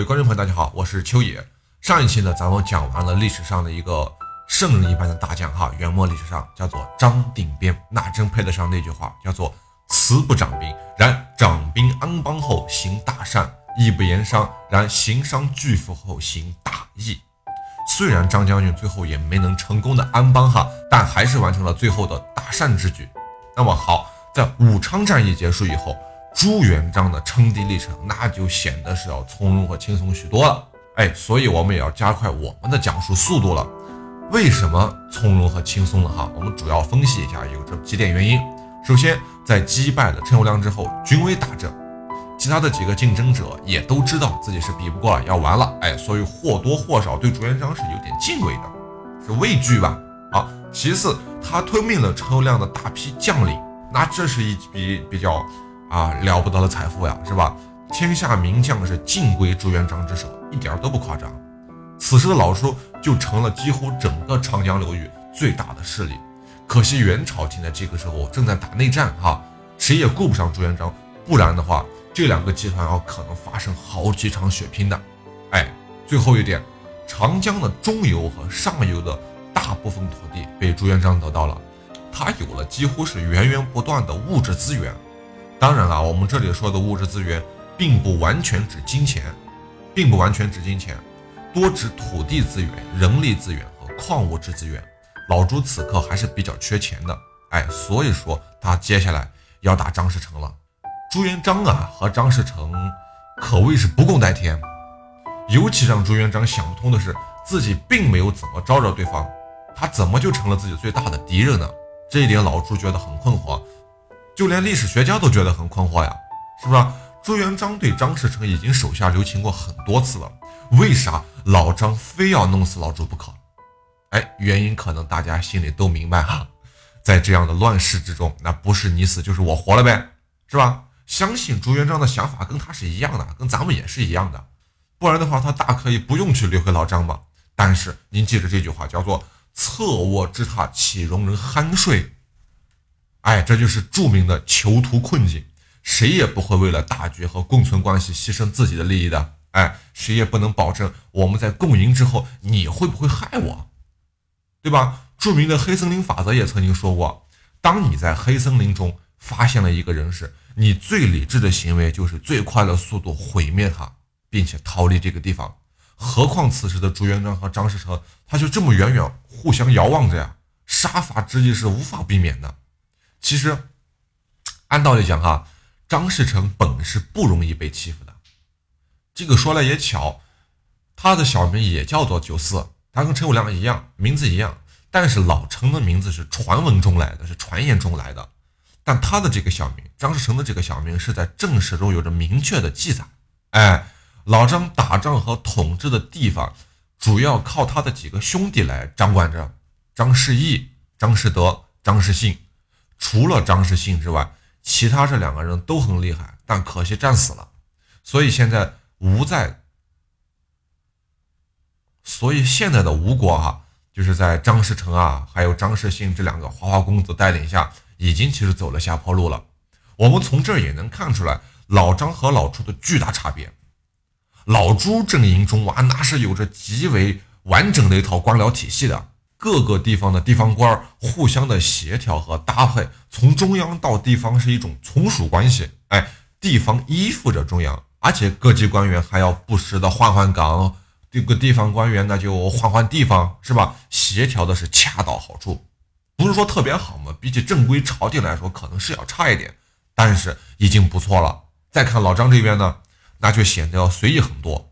位观众朋友，大家好，我是秋野。上一期呢，咱们讲完了历史上的一个圣人一般的大将哈，元末历史上叫做张定边，那真配得上那句话，叫做慈不掌兵，然掌兵安邦后行大善；义不言伤，然行商巨富后行大义。虽然张将军最后也没能成功的安邦哈，但还是完成了最后的大善之举。那么好，在武昌战役结束以后。朱元璋的称帝历程，那就显得是要从容和轻松许多了。哎，所以我们也要加快我们的讲述速度了。为什么从容和轻松了哈？我们主要分析一下，有这几点原因。首先，在击败了陈友谅之后，军威大振，其他的几个竞争者也都知道自己是比不过了，要完了。哎，所以或多或少对朱元璋是有点敬畏的，是畏惧吧？啊，其次，他吞并了陈友谅的大批将领，那这是一笔比较。啊，了不得的财富呀，是吧？天下名将是尽归朱元璋之手，一点都不夸张。此时的老朱就成了几乎整个长江流域最大的势力。可惜元朝廷在这个时候正在打内战，哈，谁也顾不上朱元璋，不然的话，这两个集团要可能发生好几场血拼的。哎，最后一点，长江的中游和上游的大部分土地被朱元璋得到了，他有了几乎是源源不断的物质资源。当然了，我们这里说的物质资源，并不完全指金钱，并不完全指金钱，多指土地资源、人力资源和矿物质资源。老朱此刻还是比较缺钱的，哎，所以说他接下来要打张士诚了。朱元璋啊和张士诚可谓是不共戴天，尤其让朱元璋想不通的是，自己并没有怎么招惹对方，他怎么就成了自己最大的敌人呢？这一点老朱觉得很困惑。就连历史学家都觉得很困惑呀，是不是？朱元璋对张士诚已经手下留情过很多次了，为啥老张非要弄死老朱不可？哎，原因可能大家心里都明白哈，在这样的乱世之中，那不是你死就是我活了呗，是吧？相信朱元璋的想法跟他是一样的，跟咱们也是一样的，不然的话他大可以不用去留回老张嘛。但是您记着这句话，叫做侧卧之榻岂容人酣睡？哎，这就是著名的囚徒困境，谁也不会为了大局和共存关系牺牲自己的利益的。哎，谁也不能保证我们在共赢之后你会不会害我，对吧？著名的黑森林法则也曾经说过，当你在黑森林中发现了一个人时，你最理智的行为就是最快的速度毁灭他，并且逃离这个地方。何况此时的朱元璋和张士诚，他就这么远远互相遥望着呀，杀伐之意是无法避免的。其实，按道理讲哈，张士诚本是不容易被欺负的。这个说来也巧，他的小名也叫做九四，他跟陈友谅一样，名字一样。但是老陈的名字是传闻中来的，是传言中来的。但他的这个小名，张士诚的这个小名是在正史中有着明确的记载。哎，老张打仗和统治的地方，主要靠他的几个兄弟来掌管着：张士义、张士德、张士信。除了张士信之外，其他这两个人都很厉害，但可惜战死了。所以现在吴在，所以现在的吴国哈，就是在张士诚啊，还有张士信这两个花花公子带领下，已经其实走了下坡路了。我们从这儿也能看出来，老张和老朱的巨大差别。老朱阵营中啊，那是有着极为完整的一套官僚体系的。各个地方的地方官互相的协调和搭配，从中央到地方是一种从属关系。哎，地方依附着中央，而且各级官员还要不时的换换岗，这个地方官员那就换换地方，是吧？协调的是恰到好处，不是说特别好嘛？比起正规朝廷来说，可能是要差一点，但是已经不错了。再看老张这边呢，那就显得要随意很多。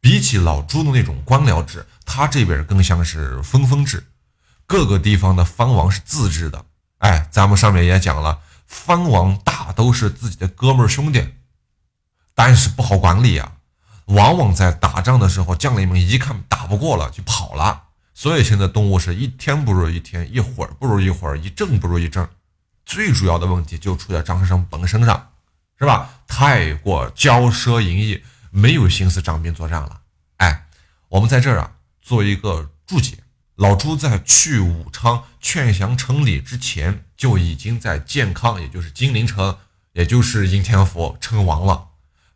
比起老朱的那种官僚制，他这边更像是分封制，各个地方的藩王是自治的。哎，咱们上面也讲了，藩王大都是自己的哥们兄弟，但是不好管理啊。往往在打仗的时候，将领们一看打不过了就跑了。所以现在东吴是一天不如一天，一会儿不如一会儿，一阵不如一阵。最主要的问题就出在张士诚本身上，是吧？太过骄奢淫逸。没有心思张兵作战了，哎，我们在这儿啊做一个注解。老朱在去武昌劝降城里之前，就已经在建康，也就是金陵城，也就是应天府称王了。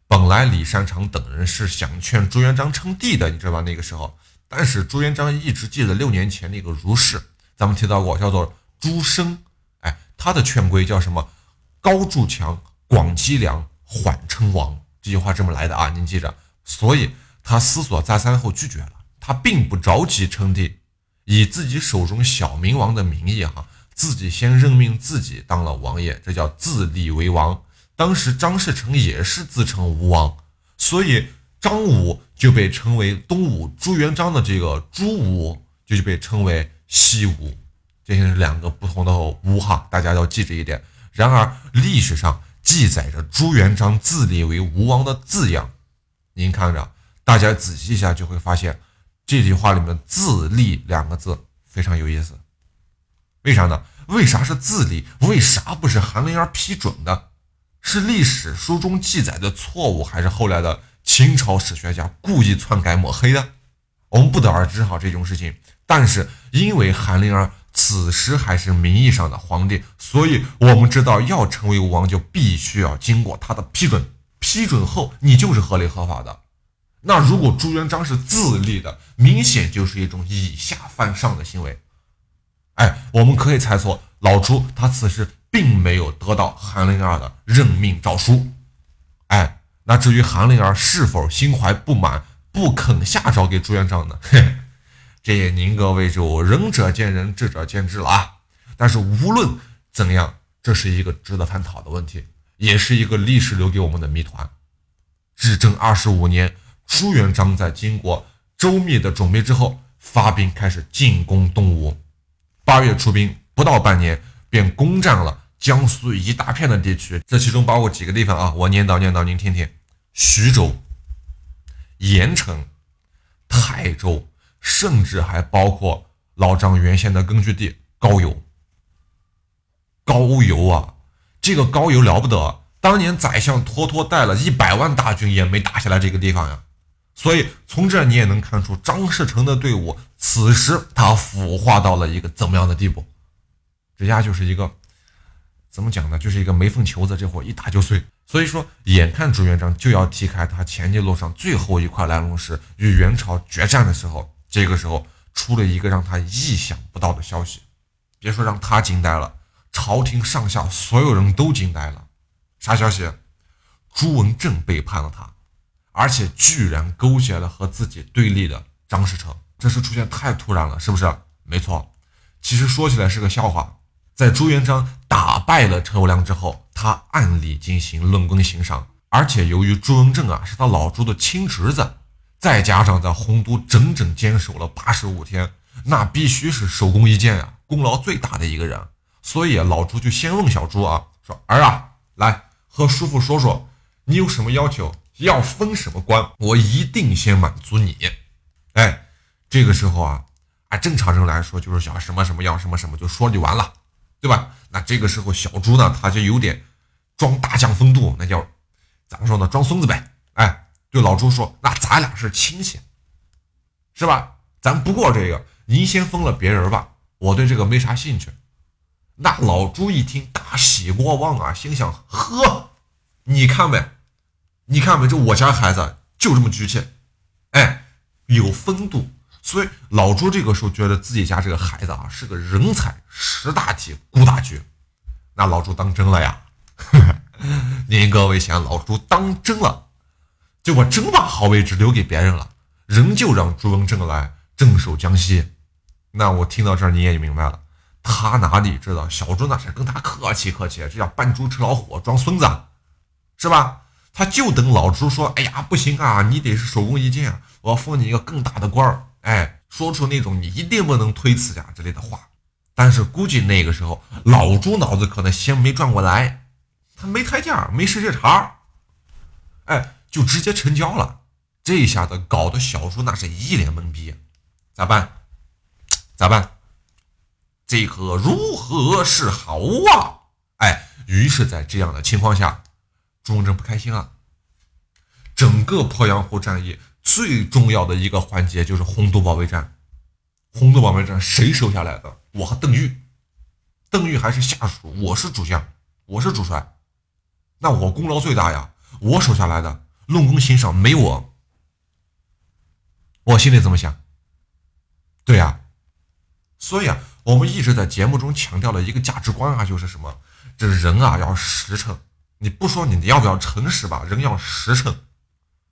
本来李善长等人是想劝朱元璋称帝的，你知道吧？那个时候，但是朱元璋一直记得六年前那个如是，咱们提到过，叫做朱生，哎，他的劝规叫什么？高筑墙，广积粮，缓称王。这句话这么来的啊，您记着。所以他思索再三后拒绝了，他并不着急称帝，以自己手中小明王的名义哈，自己先任命自己当了王爷，这叫自立为王。当时张士诚也是自称吴王，所以张武就被称为东吴，朱元璋的这个朱武就被称为西吴，这是两个不同的吴哈，大家要记着一点。然而历史上。记载着朱元璋自立为吴王的字样，您看着，大家仔细一下就会发现，这句话里面“自立”两个字非常有意思。为啥呢？为啥是自立？为啥不是韩林儿批准的？是历史书中记载的错误，还是后来的清朝史学家故意篡改抹黑的？我们不得而知哈这种事情。但是因为韩林儿。此时还是名义上的皇帝，所以我们知道要成为王就必须要经过他的批准，批准后你就是合理合法的。那如果朱元璋是自立的，明显就是一种以下犯上的行为。哎，我们可以猜测，老朱他此时并没有得到韩林儿的任命诏书。哎，那至于韩林儿是否心怀不满，不肯下诏给朱元璋呢？嘿。这也您各位就仁者见仁，智者见智了啊！但是无论怎样，这是一个值得探讨的问题，也是一个历史留给我们的谜团。至正二十五年，朱元璋在经过周密的准备之后，发兵开始进攻东吴。八月出兵，不到半年便攻占了江苏一大片的地区，这其中包括几个地方啊，我念叨念叨，您听听：徐州、盐城、泰州。甚至还包括老张原先的根据地高邮。高邮啊，这个高邮了不得，当年宰相托托带了一百万大军也没打下来这个地方呀。所以从这你也能看出张士诚的队伍此时他腐化到了一个怎么样的地步？这家就是一个怎么讲呢？就是一个没缝球子，这货一打就碎。所以说，眼看朱元璋就要踢开他前进路上最后一块来龙石，与元朝决战的时候。这个时候出了一个让他意想不到的消息，别说让他惊呆了，朝廷上下所有人都惊呆了。啥消息？朱文正背叛了他，而且居然勾结了和自己对立的张士诚。这事出现太突然了，是不是？没错。其实说起来是个笑话。在朱元璋打败了陈友谅之后，他暗里进行论功行赏，而且由于朱文正啊是他老朱的亲侄子。再加上在洪都整整坚守了八十五天，那必须是首功一件啊，功劳最大的一个人。所以老朱就先问小朱啊，说儿啊，来和叔父说说，你有什么要求，要封什么官，我一定先满足你。哎，这个时候啊，按正常人来说就是想什么什么要什么什么，就说就完了，对吧？那这个时候小朱呢，他就有点装大将风度，那叫咋么说呢，装孙子呗。对老朱说：“那咱俩是亲戚，是吧？咱不过这个，您先封了别人吧，我对这个没啥兴趣。”那老朱一听，大喜过望啊，心想：“呵，你看呗，你看呗，这我家孩子就这么局气，哎，有风度。”所以老朱这个时候觉得自己家这个孩子啊是个人才，识大体，顾大局。那老朱当真了呀？您各位想，老朱当真了？结果真把好位置留给别人了，仍旧让朱文正来镇守江西。那我听到这儿你也就明白了，他哪里知道小朱那是跟他客气客气，这叫扮猪吃老虎，装孙子，是吧？他就等老朱说：“哎呀，不行啊，你得是手工一件，我要封你一个更大的官儿。”哎，说出那种你一定不能推辞呀之类的话。但是估计那个时候老朱脑子可能先没转过来，他没台阶，没时间茬哎。就直接成交了，这一下子搞得小朱那是一脸懵逼，咋办？咋办？这可如何是好啊？哎，于是，在这样的情况下，朱文正不开心了。整个鄱阳湖战役最重要的一个环节就是洪都保卫战。洪都保卫战谁守下来的？我和邓玉。邓玉还是下属，我是主将，我是主帅，那我功劳最大呀，我守下来的。论功行赏没我，我心里怎么想？对呀，所以啊，我们一直在节目中强调了一个价值观啊，就是什么？这人啊要实诚。你不说你要不要诚实吧？人要实诚。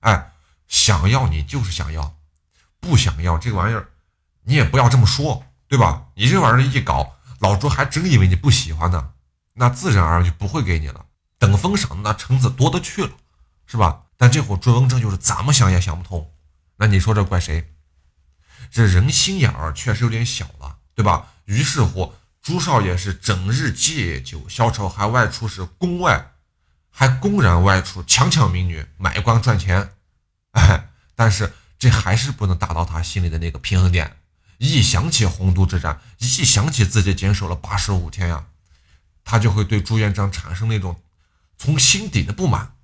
哎，想要你就是想要，不想要这个玩意儿，你也不要这么说，对吧？你这玩意儿一搞，老朱还真以为你不喜欢呢，那自然而然就不会给你了。等封赏那橙子多的去了，是吧？但这会朱文正就是怎么想也想不通。那你说这怪谁？这人心眼儿确实有点小了，对吧？于是乎，朱少爷是整日借酒消愁，还外出是宫外，还公然外出强抢民女，买官赚钱。哎，但是这还是不能达到他心里的那个平衡点。一想起洪都之战，一想起自己坚守了八十五天呀，他就会对朱元璋产生那种从心底的不满。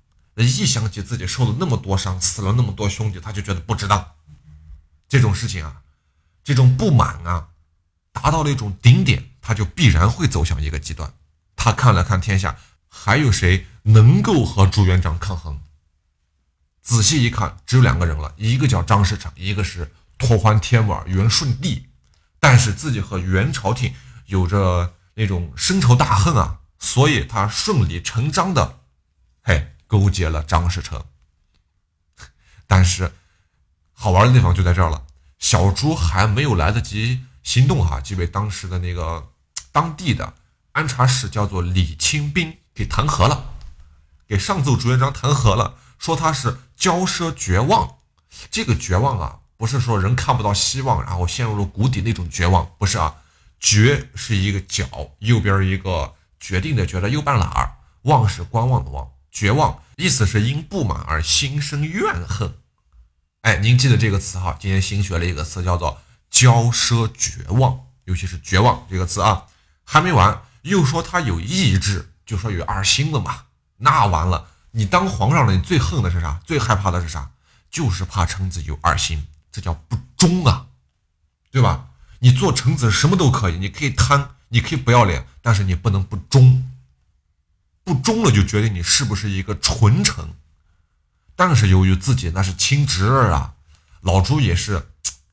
一想起自己受了那么多伤，死了那么多兄弟，他就觉得不值当。这种事情啊，这种不满啊，达到了一种顶点，他就必然会走向一个极端。他看了看天下，还有谁能够和朱元璋抗衡？仔细一看，只有两个人了，一个叫张士诚，一个是拓欢天王元顺帝。但是自己和元朝廷有着那种深仇大恨啊，所以他顺理成章的，嘿，勾结了张士诚。但是。好玩的地方就在这儿了，小朱还没有来得及行动哈，就被当时的那个当地的安察使叫做李清兵给弹劾了，给上奏朱元璋弹劾了，说他是骄奢绝望。这个绝望啊，不是说人看不到希望，然后陷入了谷底那种绝望，不是啊，绝是一个角右边一个决定的决的右半拉儿，望是观望的望，绝望意思是因不满而心生怨恨。哎，您记得这个词哈？今天新学了一个词，叫做“骄奢绝望”，尤其是“绝望”这个词啊，还没完，又说他有意志，就说有二心了嘛。那完了，你当皇上了，你最恨的是啥？最害怕的是啥？就是怕臣子有二心，这叫不忠啊，对吧？你做臣子什么都可以，你可以贪，你可以不要脸，但是你不能不忠。不忠了，就决定你是不是一个纯臣。但是由于自己那是亲侄儿啊，老朱也是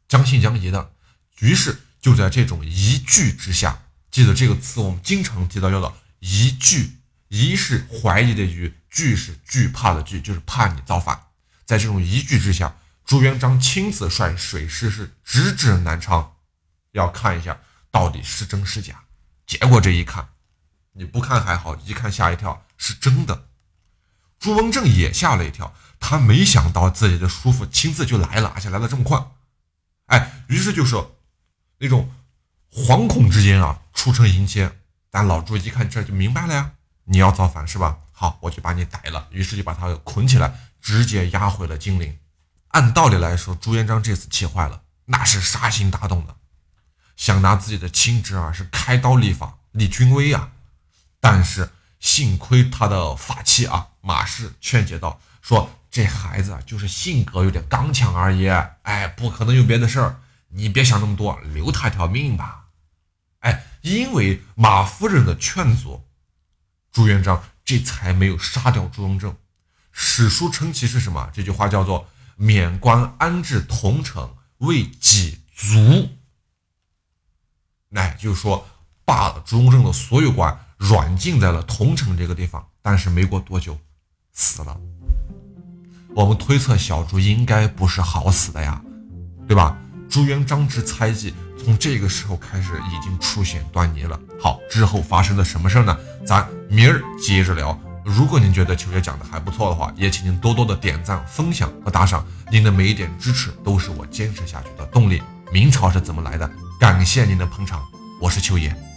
将信将疑的，于是就在这种疑惧之下，记得这个词我们经常提到叫做疑惧，疑是怀疑的疑，惧是惧怕的惧，就是怕你造反。在这种疑惧之下，朱元璋亲自率水师是直指南昌，要看一下到底是真是假。结果这一看，你不看还好，一看吓一跳，是真的。朱文正也吓了一跳。他没想到自己的叔父亲自就来了，而且来的这么快，哎，于是就是那种惶恐之间啊，出城迎接。但老朱一看这就明白了呀，你要造反是吧？好，我就把你逮了。于是就把他捆起来，直接押回了金陵。按道理来说，朱元璋这次气坏了，那是杀心大动的，想拿自己的亲侄儿是开刀立法立军威啊。但是幸亏他的法器啊，马氏劝解道说。这孩子就是性格有点刚强而已，哎，不可能有别的事儿，你别想那么多，留他一条命吧。哎，因为马夫人的劝阻，朱元璋这才没有杀掉朱荣正。史书称其是什么？这句话叫做“免官安置同城，为己足”。哎，就是说罢了朱荣正的所有官，软禁在了同城这个地方。但是没过多久，死了。我们推测小朱应该不是好死的呀，对吧？朱元璋之猜忌从这个时候开始已经出现端倪了。好，之后发生了什么事呢？咱明儿接着聊。如果您觉得秋姐讲的还不错的话，也请您多多的点赞、分享和打赏。您的每一点支持都是我坚持下去的动力。明朝是怎么来的？感谢您的捧场，我是秋野。